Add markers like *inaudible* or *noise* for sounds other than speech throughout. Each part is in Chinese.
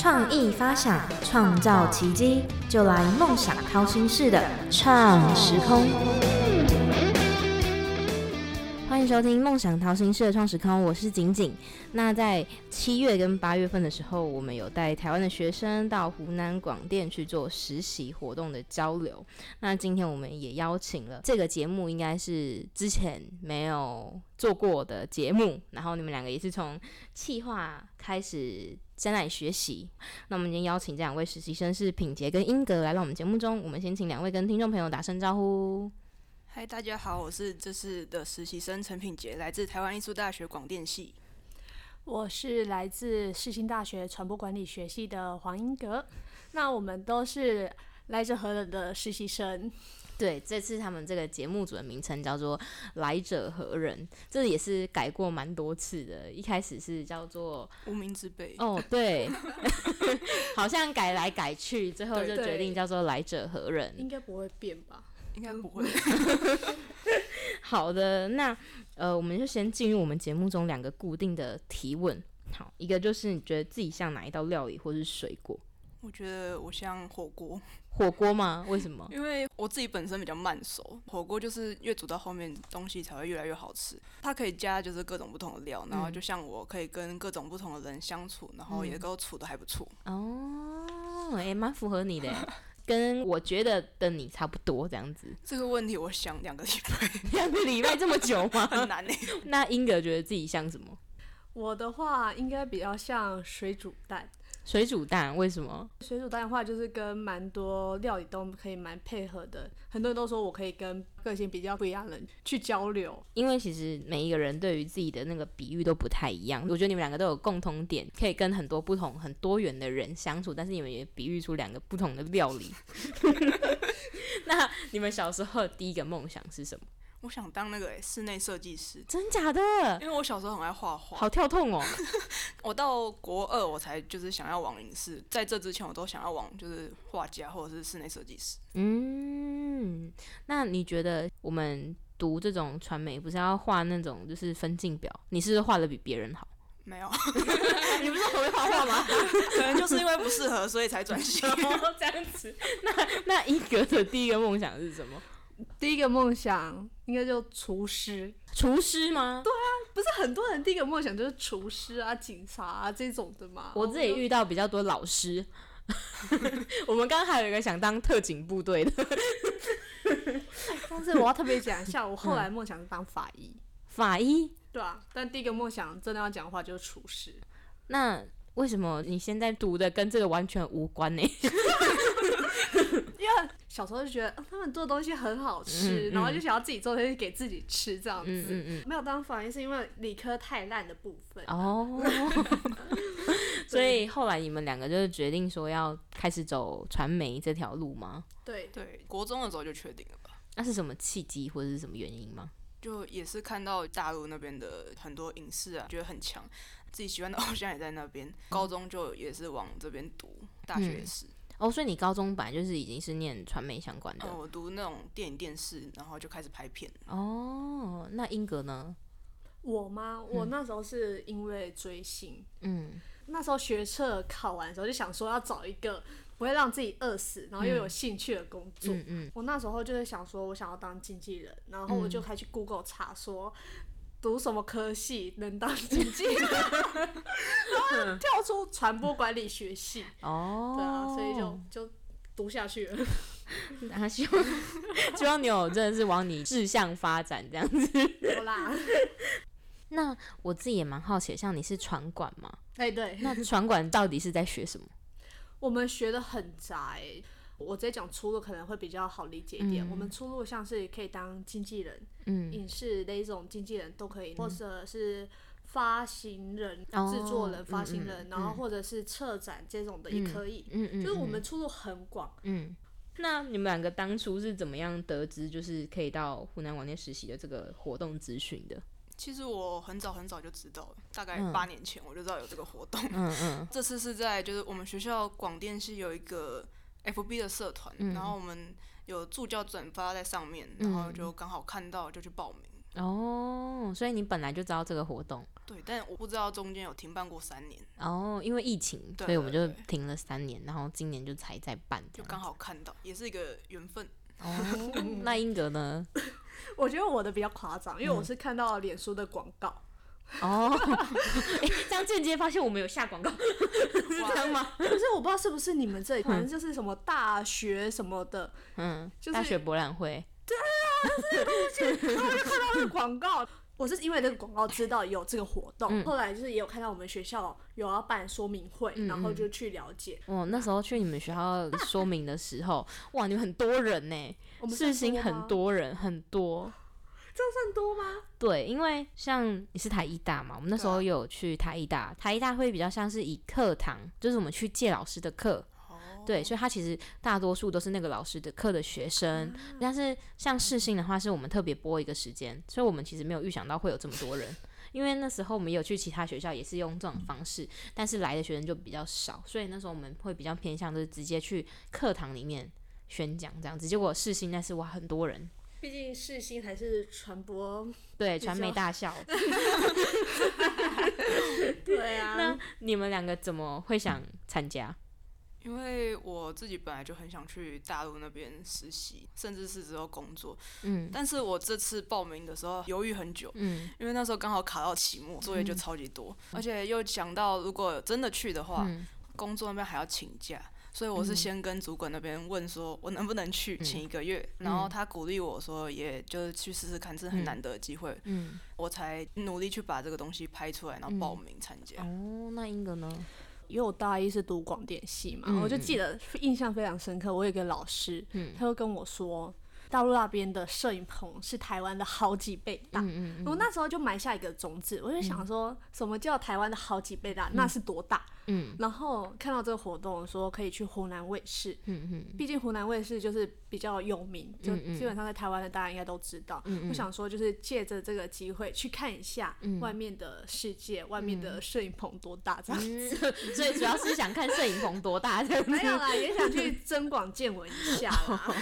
创意发想，创造奇迹，就来梦想掏心式的创时空。欢迎收听《梦想掏心式的》创时空，我是景景。那在七月跟八月份的时候，我们有带台湾的学生到湖南广电去做实习活动的交流。那今天我们也邀请了这个节目，应该是之前没有做过的节目。然后你们两个也是从企划开始在那里学习。那我们今天邀请这两位实习生是品杰跟英格来到我们节目中。我们先请两位跟听众朋友打声招呼。嗨，大家好，我是这次的实习生陈品杰，来自台湾艺术大学广电系。我是来自世新大学传播管理学系的黄英格。那我们都是来自何人的实习生。对，这次他们这个节目组的名称叫做“来者何人”，这也是改过蛮多次的。一开始是叫做“无名之辈”，哦，对，*laughs* 好像改来改去，最后就决定叫做“来者何人”。应该不会变吧？*laughs* 应该不会。好的，那呃，我们就先进入我们节目中两个固定的提问。好，一个就是你觉得自己像哪一道料理或是水果？我觉得我像火锅。*laughs* 火锅吗？为什么？因为我自己本身比较慢熟，火锅就是越煮到后面东西才会越来越好吃。它可以加就是各种不同的料，然后就像我可以跟各种不同的人相处，然后也都处的还不错。哦，哎，蛮符合你的。跟我觉得的你差不多这样子。这个问题我想两个礼拜，*laughs* 两个礼拜这么久吗？*laughs* 很难呢。那英格觉得自己像什么？我的话应该比较像水煮蛋。水煮蛋为什么？水煮蛋的话，就是跟蛮多料理都可以蛮配合的。很多人都说我可以跟个性比较不一样的人去交流，因为其实每一个人对于自己的那个比喻都不太一样。我觉得你们两个都有共同点，可以跟很多不同、很多元的人相处，但是你们也比喻出两个不同的料理。*laughs* 那你们小时候第一个梦想是什么？我想当那个室内设计师，真假的？因为我小时候很爱画画，好跳痛哦！*laughs* 我到国二我才就是想要往影视，在这之前我都想要往就是画家或者是室内设计师。嗯，那你觉得我们读这种传媒不是要画那种就是分镜表？你是不是画的比别人好？没有 *laughs* *laughs* 你不是很会画画吗？可能就是因为不适合，所以才转型。这样子，那那一格的第一个梦想是什么？第一个梦想应该叫厨师，厨师吗？对啊，不是很多人第一个梦想就是厨师啊、警察啊这种的嘛？我自己遇到比较多老师，*laughs* *laughs* 我们刚刚还有一个想当特警部队的，*laughs* 但是我要特别讲一下，我后来梦想是当法医。法医？对啊，但第一个梦想真的要讲的话就是厨师。那为什么你现在读的跟这个完全无关呢？小时候就觉得他们做的东西很好吃，然后就想要自己做东西给自己吃这样子。嗯嗯嗯。没有当法医是因为理科太烂的部分哦。*laughs* *laughs* 所以后来你们两个就是决定说要开始走传媒这条路吗？对对，国中的时候就确定了吧？那是什么契机或者是什么原因吗？就也是看到大陆那边的很多影视啊，觉得很强，自己喜欢的偶像也在那边。高中就也是往这边读，大学也是。哦，所以你高中本来就是已经是念传媒相关的。哦，我读那种电影电视，然后就开始拍片。哦，那英格呢？我吗？我那时候是因为追星。嗯。那时候学测考完的时候，就想说要找一个不会让自己饿死，然后又有兴趣的工作。嗯嗯。我那时候就是想说，我想要当经纪人，然后我就开始 Google 查说。读什么科系能当经纪人？*laughs* 然后跳出传播管理学系哦，对啊，所以就就读下去了。然后希望 *laughs* 希望你有真的是往你志向发展这样子。好啦。*laughs* 那我自己也蛮好奇，像你是传管吗？哎，对。那传管到底是在学什么？我们学的很杂。我直接讲出路可能会比较好理解一点。我们出路像是可以当经纪人，影视那种经纪人都可以，或者是发行人、制作人、发行人，然后或者是策展这种的也可以。嗯嗯，就是我们出路很广。嗯，那你们两个当初是怎么样得知就是可以到湖南广电实习的这个活动咨询的？其实我很早很早就知道了，大概八年前我就知道有这个活动。嗯嗯，*laughs* 这次是在就是我们学校广电系有一个。F B 的社团，然后我们有助教转发在上面，然后就刚好看到就去报名。哦，所以你本来就知道这个活动。对，但我不知道中间有停办过三年。哦，因为疫情，所以我们就停了三年，然后今年就才在办，就刚好看到，也是一个缘分。哦，那英格呢？*laughs* 我觉得我的比较夸张，因为我是看到脸书的广告。哦，*laughs* 这样间接发现我们有下广告，*laughs* 是这样吗？可是我不知道是不是你们这里，反正就是什么大学什么的，嗯，就是大学博览会。对啊，就是然后就看到那个广告，我是因为那个广告知道有这个活动，后来就是也有看到我们学校有要办说明会，然后就去了解。哦，那时候去你们学校说明的时候，哇，你们很多人呢，世新很多人，很多。这算多吗？对，因为像你是台艺大嘛，我们那时候有去台艺大，台艺大会比较像是以课堂，就是我们去借老师的课，对，所以他其实大多数都是那个老师的课的学生。但是像试新的话，是我们特别播一个时间，所以我们其实没有预想到会有这么多人，因为那时候我们有去其他学校，也是用这种方式，但是来的学生就比较少，所以那时候我们会比较偏向就是直接去课堂里面宣讲这样子。结果试新那是哇很多人。毕竟世新还是传播，*laughs* 对传媒大校。*laughs* *laughs* 对啊，那你们两个怎么会想参加？因为我自己本来就很想去大陆那边实习，甚至是之后工作。嗯，但是我这次报名的时候犹豫很久。嗯，因为那时候刚好卡到期末，作业就超级多，而且又想到如果真的去的话，工作那边还要请假。所以我是先跟主管那边问说，我能不能去请一个月，然后他鼓励我说，也就是去试试看，这是很难得的机会，嗯，我才努力去把这个东西拍出来，然后报名参加。哦，那英格呢？因为我大一是读广电系嘛，我就记得印象非常深刻。我有个老师，他就跟我说。大陆那边的摄影棚是台湾的好几倍大，我那时候就埋下一个种子，我就想说，什么叫台湾的好几倍大？那是多大？嗯，然后看到这个活动说可以去湖南卫视，嗯嗯，毕竟湖南卫视就是比较有名，就基本上在台湾的大家应该都知道。我想说，就是借着这个机会去看一下外面的世界，外面的摄影棚多大这样子。*laughs* 所以主要是想看摄影棚多大，没有啦，也想去增广见闻一下啦。*laughs*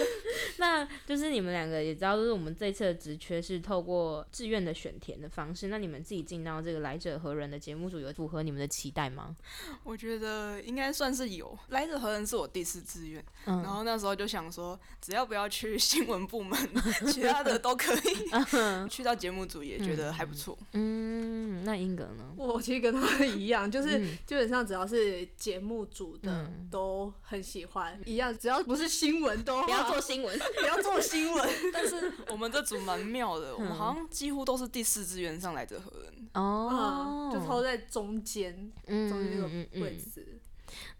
*laughs* *laughs* 那就是你们两个也知道，就是我们这次的职缺是透过志愿的选填的方式。那你们自己进到这个来者何人的节目组，有符合你们的期待吗？我觉得应该算是有。来者何人是我第四志愿，然后那时候就想说，只要不要去新闻部门，其他的都可以。*laughs* 去到节目组也觉得还不错。嗯，那英格呢？我其实跟他一样，就是基本上只要是节目组的都很喜欢，一样，只要不是新闻都不要做新闻。*laughs* 不要做新闻，*laughs* 但是我们这组蛮妙的，我们好像几乎都是第四志愿上来的何人哦，就抛在中间，中间那个位置。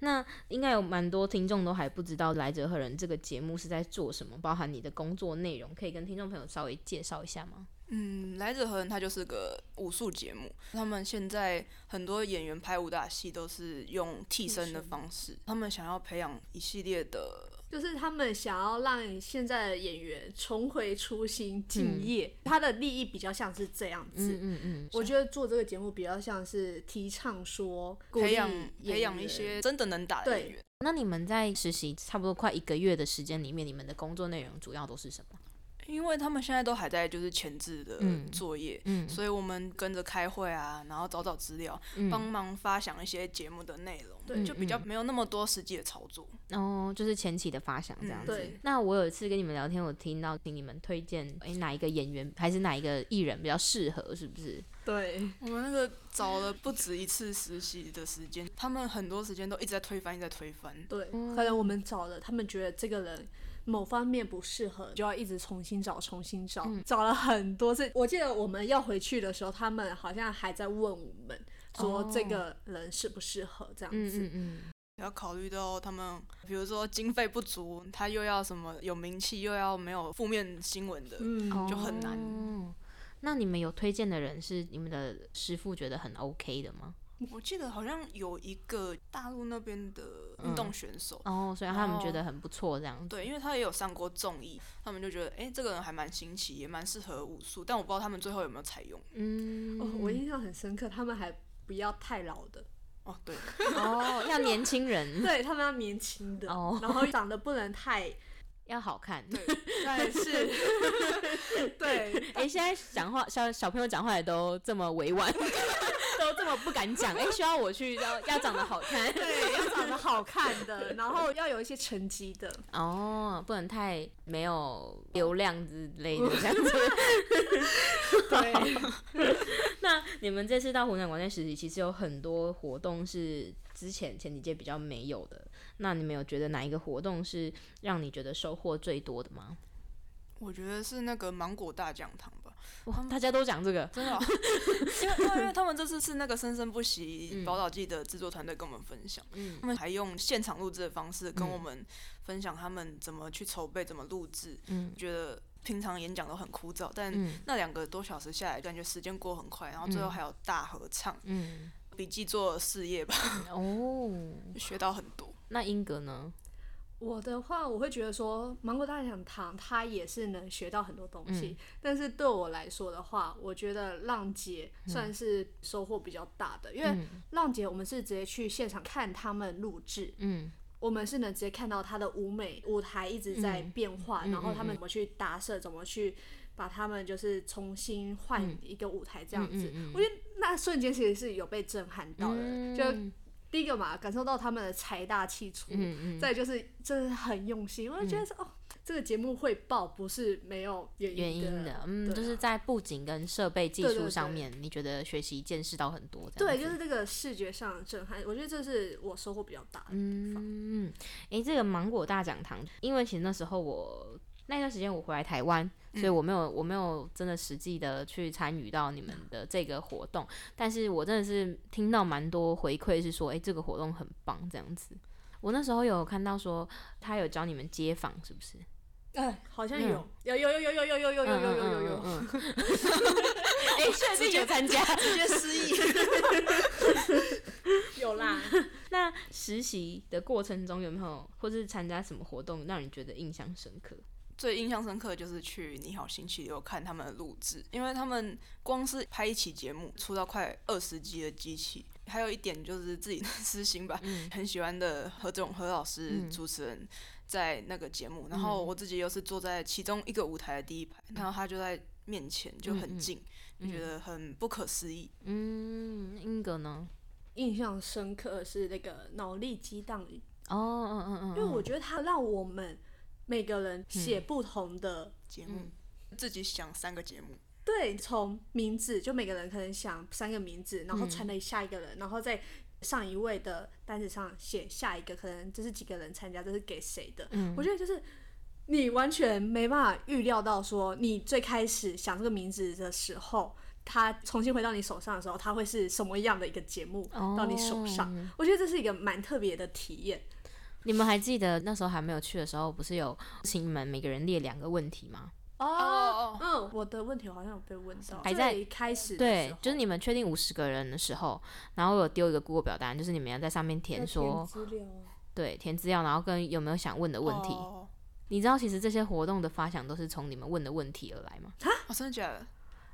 那应该有蛮多听众都还不知道来者何人这个节目是在做什么，包含你的工作内容，可以跟听众朋友稍微介绍一下吗？嗯，来者何人？它就是个武术节目。他们现在很多演员拍武打戏都是用替身的方式，他们想要培养一系列的。就是他们想要让现在的演员重回初心、敬业，他的利益比较像是这样子。嗯嗯嗯，我觉得做这个节目比较像是提倡说培养培养一些真的能打的演员。那你们在实习差不多快一个月的时间里面，你们的工作内容主要都是什么？因为他们现在都还在就是前置的作业，嗯所以我们跟着开会啊，然后找找资料，帮忙发想一些节目的内容，对，就比较没有那么多实际的操作。哦，就是前期的发想这样子。那我有一次跟你们聊天，我听到请你们推荐，诶，哪一个演员还是哪一个艺人比较适合，是不是？对，我们那个找了不止一次实习的时间，他们很多时间都一直在推翻，一直在推翻。对，可能我们找了，他们觉得这个人。某方面不适合，就要一直重新找，重新找，找了很多次。我记得我们要回去的时候，他们好像还在问我们，说这个人适不适合这样子。嗯嗯要考虑到他们，比如说经费不足，他又要什么有名气，又要没有负面新闻的，就很难。那你们有推荐的人是你们的师傅觉得很 OK 的吗？我记得好像有一个大陆那边的运动选手哦，所以他们觉得很不错这样。对，因为他也有上过综艺，他们就觉得哎，这个人还蛮新奇，也蛮适合武术。但我不知道他们最后有没有采用。嗯，哦，我印象很深刻，他们还不要太老的。哦，对。*laughs* 哦，要年轻人。*laughs* 对他们要年轻的，哦然后长得不能太。要好看，对，是，*laughs* 对。哎，现在讲话小小朋友讲话也都这么委婉，都这么不敢讲。*laughs* 哎，需要我去要要长得好看，对，要长得好看的，*laughs* 然后要有一些成绩的。哦，不能太没有流量之类的这样子。*laughs* 对。那你们这次到湖南广电实习，其实有很多活动是之前前几届比较没有的。那你们有觉得哪一个活动是让你觉得收获最多的吗？我觉得是那个芒果大讲堂吧。哇，大家都讲这个，真的，因为 *laughs* 因为他们这次是那个生生不息宝岛记的制作团队跟我们分享，嗯，他们还用现场录制的方式跟我们分享他们怎么去筹备、怎么录制。嗯，觉得平常演讲都很枯燥，但那两个多小时下来，感觉时间过很快，然后最后还有大合唱。嗯。笔记做事业吧，哦，学到很多。那英格呢？我的话，我会觉得说芒果大讲堂，它也是能学到很多东西。但是对我来说的话，我觉得浪姐算是收获比较大的，因为浪姐我们是直接去现场看他们录制，嗯，我们是能直接看到他的舞美舞台一直在变化，然后他们怎么去搭设，怎么去。把他们就是重新换一个舞台这样子，我觉得那瞬间其实是有被震撼到的。就第一个嘛，感受到他们的财大气粗，嗯嗯再就是真的很用心。我就觉得说，哦，这个节目会爆不是没有原因的，嗯，就是在布景跟设备技术上面，你觉得学习见识到很多。对，就是这个视觉上的震撼，我觉得这是我收获比较大的地方。嗯，哎，这个芒果大讲堂，因为其实那时候我。那段时间我回来台湾，所以我没有我没有真的实际的去参与到你们的这个活动，但是我真的是听到蛮多回馈，是说，哎，这个活动很棒这样子。我那时候有看到说，他有教你们街访，是不是？哎，好像有，有有有有有有有有有有有有有。哎，确实有参加，直接失忆。*laughs* 有啦。那实习的过程中有没有，或是参加什么活动让你觉得印象深刻？最印象深刻就是去《你好星期六》看他们的录制，因为他们光是拍一期节目出到快二十集的机器。还有一点就是自己的私心吧，很喜欢的何炅何老师主持人在那个节目，然后我自己又是坐在其中一个舞台的第一排，然后他就在面前就很近，就觉得很不可思议。嗯，英格呢？印象深刻是那个脑力激荡哦，嗯嗯嗯，因为我觉得他让我们。每个人写不同的节目，自己想三个节目。对，从名字就每个人可能想三个名字，然后传给下一个人，然后在上一位的单子上写下一个，可能这是几个人参加，这是给谁的。嗯，我觉得就是你完全没办法预料到，说你最开始想这个名字的时候，他重新回到你手上的时候，他会是什么样的一个节目到你手上？我觉得这是一个蛮特别的体验。你们还记得那时候还没有去的时候，不是有请你们每个人列两个问题吗？哦，嗯，我的问题好像有被问到，还在开始对，就是你们确定五十个人的时候，然后有丢一个 Google 表单，就是你们要在上面填说，对，填资料，然后跟有没有想问的问题。你知道其实这些活动的发想都是从你们问的问题而来吗？啊，我真的觉得？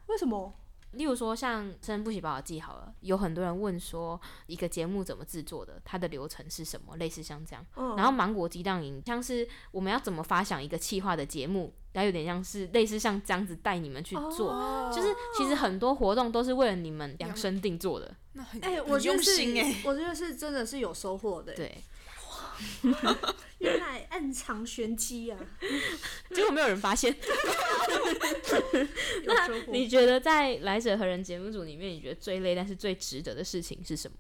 为什么？例如说，像《生不息把我记好了，有很多人问说，一个节目怎么制作的，它的流程是什么？类似像这样。然后芒果鸡蛋营，像是我们要怎么发想一个企划的节目，然后有点像是类似像这样子带你们去做，就是其实很多活动都是为了你们量身定做的。那很哎，我觉得是哎，我觉得是真的是有收获的。对。*laughs* 原来暗藏玄机啊！*laughs* 结果没有人发现。*laughs* 那你觉得在来者何人节目组里面，你觉得最累但是最值得的事情是什么？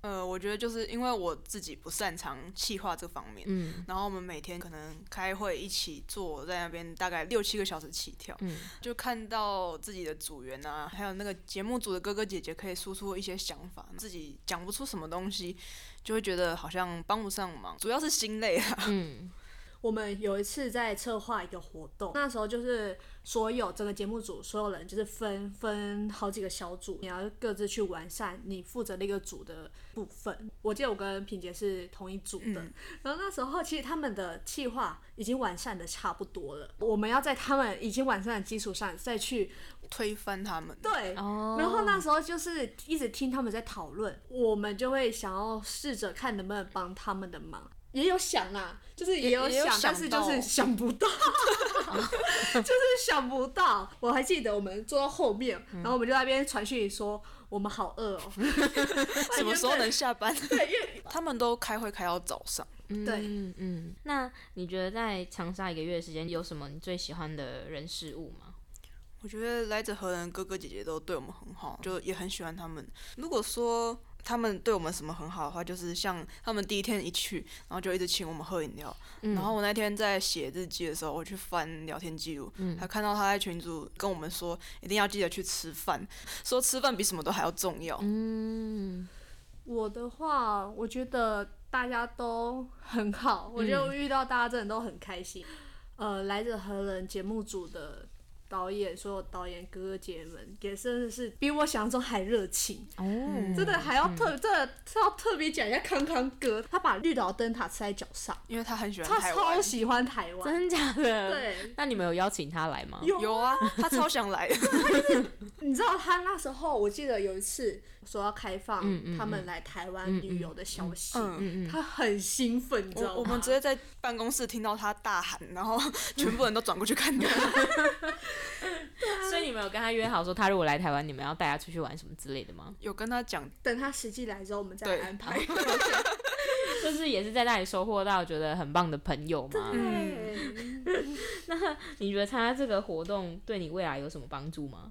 呃，我觉得就是因为我自己不擅长企划这方面，嗯，然后我们每天可能开会一起坐在那边，大概六七个小时起跳，嗯，就看到自己的组员啊，还有那个节目组的哥哥姐姐可以输出一些想法，自己讲不出什么东西，就会觉得好像帮不上忙，主要是心累啊，*laughs* 嗯。我们有一次在策划一个活动，那时候就是所有整个节目组所有人就是分分好几个小组，你要各自去完善你负责那个组的部分。我记得我跟品杰是同一组的，然后那时候其实他们的计划已经完善的差不多了，我们要在他们已经完善的基础上再去推翻他们。对，然后那时候就是一直听他们在讨论，我们就会想要试着看能不能帮他们的忙。也有想啊，就是也有想，但是就是 *laughs* 想不到，就是想不到。我还记得我们坐到后面，然后我们就在那边传讯说我们好饿哦，*laughs* 什么时候能下班？*laughs* 对，因为他们都开会开到早上。对，嗯嗯。那你觉得在长沙一个月的时间，有什么你最喜欢的人事物吗？我觉得来自河南哥哥姐姐都对我们很好，就也很喜欢他们。如果说他们对我们什么很好的话，就是像他们第一天一去，然后就一直请我们喝饮料。然后我那天在写日记的时候，我去翻聊天记录，还看到他在群组跟我们说，一定要记得去吃饭，*laughs* 说吃饭比什么都还要重要。嗯，我的话，我觉得大家都很好，我觉得遇到大家真的都很开心。呃，来者何人节目组的。导演，所有导演哥哥姐姐们，也真的是比我想象中还热情哦！真的还要特，真的要特别讲一下康康哥，他把绿岛灯塔吃在脚上，因为他很喜欢台湾，他超喜欢台湾，真的假的？对。那你们有邀请他来吗？有啊，他超想来。*laughs* 你知道他那时候，我记得有一次说要开放他们来台湾旅游的消息，他很兴奋，你知道吗？我们直接在办公室听到他大喊，然后全部人都转过去看他。*laughs* *laughs* 所以你们有跟他约好说，他如果来台湾，你们要带他出去玩什么之类的吗？有跟他讲，等他实际来之后，我们再安排。*laughs* 就是也是在那里收获到觉得很棒的朋友嘛。*laughs* 那你觉得参加这个活动对你未来有什么帮助吗？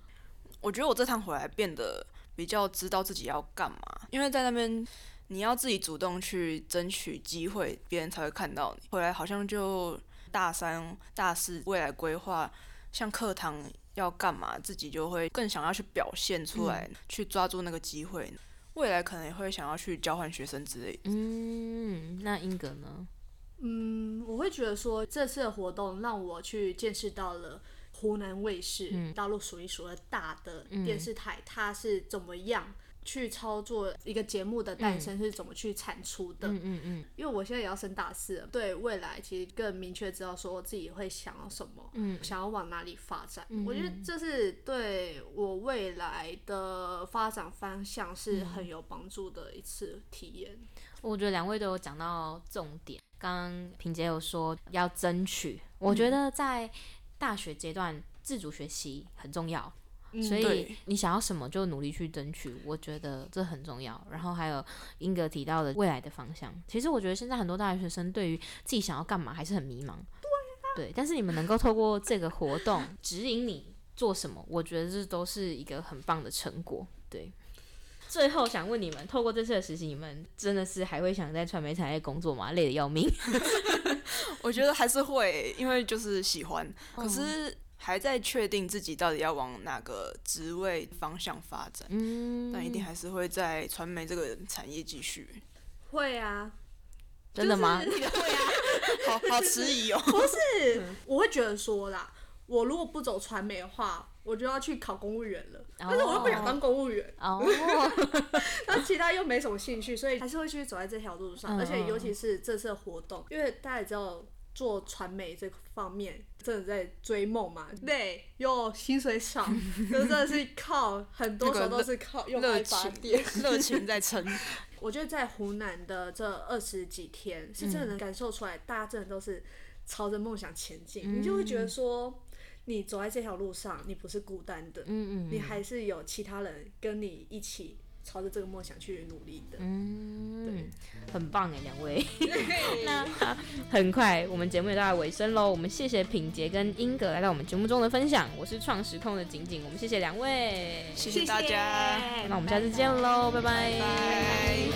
我觉得我这趟回来变得比较知道自己要干嘛，因为在那边你要自己主动去争取机会，别人才会看到你。回来好像就大三、大四未来规划。像课堂要干嘛，自己就会更想要去表现出来，去抓住那个机会。未来可能也会想要去交换学生之类。嗯，那英格呢？嗯，我会觉得说这次的活动让我去见识到了湖南卫视，大陆数一数二大的电视台，它是怎么样。去操作一个节目的诞生是怎么去产出的？嗯嗯嗯。因为我现在也要升大四了，对未来其实更明确知道说我自己会想要什么，嗯，想要往哪里发展。我觉得这是对我未来的发展方向是很有帮助的一次体验。我觉得两位都有讲到重点。刚刚萍姐有说要争取，我觉得在大学阶段自主学习很重要。所以你想要什么就努力去争取，我觉得这很重要。然后还有英格提到的未来的方向，其实我觉得现在很多大学生对于自己想要干嘛还是很迷茫。对，对。但是你们能够透过这个活动 *laughs* 指引你做什么，我觉得这都是一个很棒的成果。对。最后想问你们，透过这次的实习，你们真的是还会想在传媒产业工作吗？累得要命。*laughs* 我觉得还是会，因为就是喜欢。可是。还在确定自己到底要往哪个职位方向发展，但一定还是会在传媒这个产业继续。会啊，真的吗？*laughs* 会啊，好好迟疑哦。不是，我会觉得说啦，我如果不走传媒的话，我就要去考公务员了。但是我又不想当公务员，哦，*laughs* 那其他又没什么兴趣，所以还是会继续走在这条路上。而且尤其是这次活动，因为大家也知道。做传媒这方面真的在追梦嘛？累又薪水少，*laughs* 真的是靠很多时候都是靠用爱发电，*laughs* 热情在撑。*laughs* 我觉得在湖南的这二十几天，是真的能感受出来，大家真的都是朝着梦想前进。你就会觉得说，你走在这条路上，你不是孤单的，嗯嗯，你还是有其他人跟你一起。朝着这个梦想去努力的，嗯，对，很棒哎，两位。*laughs* 那很快，我们节目也到了尾声喽。我们谢谢品杰跟英格来到我们节目中的分享。我是创时空的景景，我们谢谢两位，谢谢大家。那我们下次见喽，拜拜。